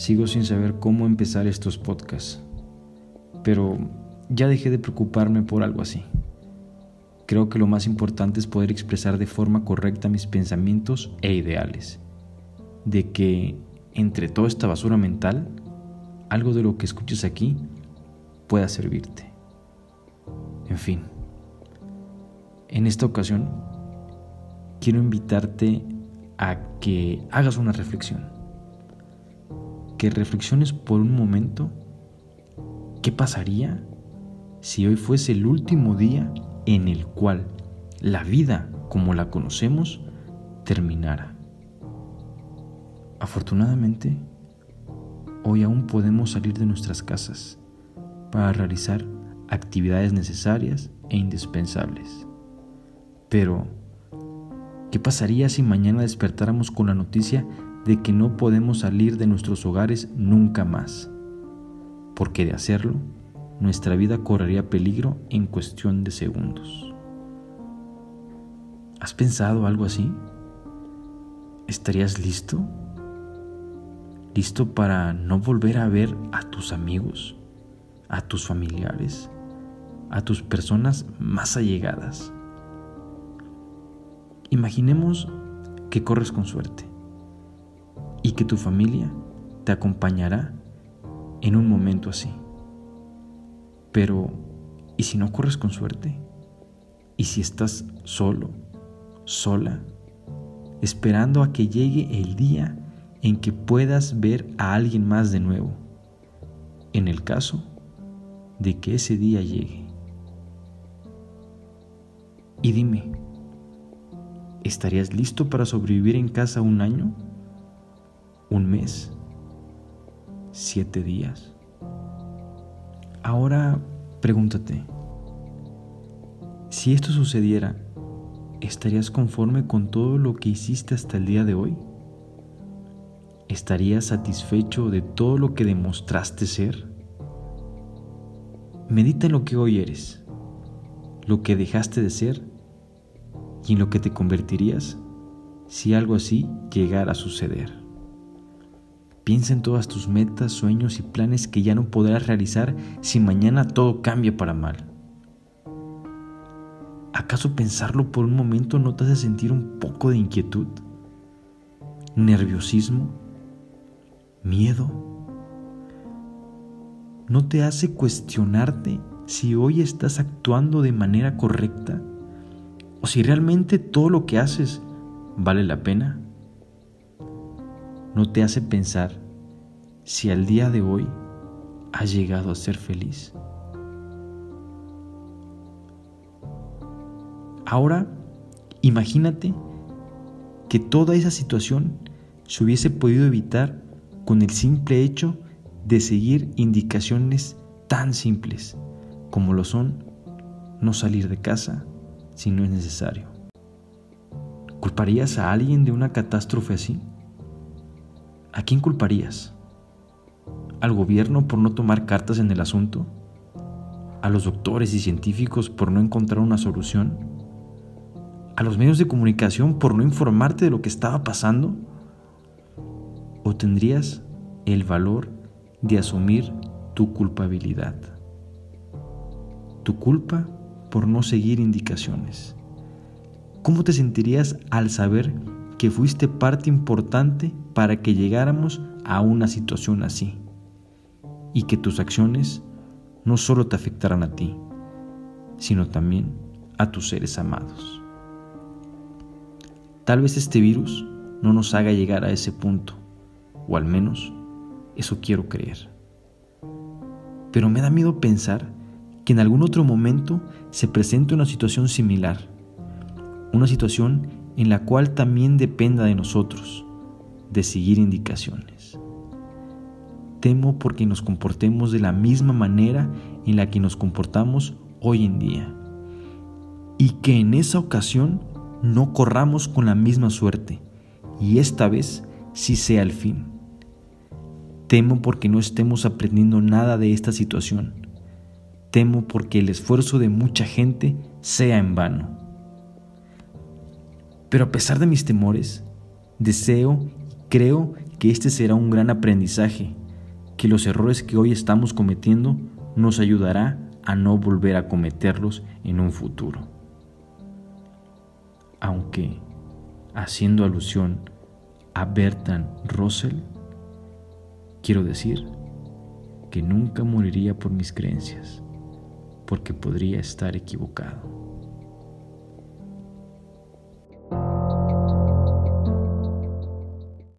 Sigo sin saber cómo empezar estos podcasts, pero ya dejé de preocuparme por algo así. Creo que lo más importante es poder expresar de forma correcta mis pensamientos e ideales, de que entre toda esta basura mental, algo de lo que escuches aquí pueda servirte. En fin, en esta ocasión quiero invitarte a que hagas una reflexión, que reflexiones por un momento qué pasaría si hoy fuese el último día en el cual la vida como la conocemos terminara. Afortunadamente, hoy aún podemos salir de nuestras casas para realizar actividades necesarias e indispensables. Pero, ¿qué pasaría si mañana despertáramos con la noticia de que no podemos salir de nuestros hogares nunca más? Porque de hacerlo, nuestra vida correría peligro en cuestión de segundos. ¿Has pensado algo así? ¿Estarías listo? ¿Listo para no volver a ver a tus amigos, a tus familiares, a tus personas más allegadas? Imaginemos que corres con suerte y que tu familia te acompañará en un momento así. Pero, ¿y si no corres con suerte? ¿Y si estás solo, sola, esperando a que llegue el día en que puedas ver a alguien más de nuevo? En el caso de que ese día llegue. Y dime, ¿estarías listo para sobrevivir en casa un año? ¿Un mes? ¿Siete días? Ahora pregúntate, si esto sucediera, ¿estarías conforme con todo lo que hiciste hasta el día de hoy? ¿Estarías satisfecho de todo lo que demostraste ser? Medita en lo que hoy eres, lo que dejaste de ser y en lo que te convertirías si algo así llegara a suceder. Piensa en todas tus metas, sueños y planes que ya no podrás realizar si mañana todo cambia para mal. ¿Acaso pensarlo por un momento no te hace sentir un poco de inquietud? ¿Nerviosismo? ¿Miedo? ¿No te hace cuestionarte si hoy estás actuando de manera correcta? ¿O si realmente todo lo que haces vale la pena? ¿No te hace pensar si al día de hoy has llegado a ser feliz? Ahora, imagínate que toda esa situación se hubiese podido evitar con el simple hecho de seguir indicaciones tan simples como lo son no salir de casa si no es necesario. ¿Culparías a alguien de una catástrofe así? ¿A quién culparías? ¿Al gobierno por no tomar cartas en el asunto? ¿A los doctores y científicos por no encontrar una solución? ¿A los medios de comunicación por no informarte de lo que estaba pasando? ¿O tendrías el valor de asumir tu culpabilidad? Tu culpa por no seguir indicaciones. ¿Cómo te sentirías al saber que fuiste parte importante para que llegáramos a una situación así y que tus acciones no solo te afectaran a ti, sino también a tus seres amados. Tal vez este virus no nos haga llegar a ese punto, o al menos eso quiero creer. Pero me da miedo pensar que en algún otro momento se presente una situación similar, una situación en la cual también dependa de nosotros, de seguir indicaciones. Temo porque nos comportemos de la misma manera en la que nos comportamos hoy en día y que en esa ocasión no corramos con la misma suerte y esta vez sí sea el fin. Temo porque no estemos aprendiendo nada de esta situación. Temo porque el esfuerzo de mucha gente sea en vano. Pero a pesar de mis temores, deseo y creo que este será un gran aprendizaje, que los errores que hoy estamos cometiendo nos ayudará a no volver a cometerlos en un futuro. Aunque, haciendo alusión a Bertrand Russell, quiero decir que nunca moriría por mis creencias, porque podría estar equivocado.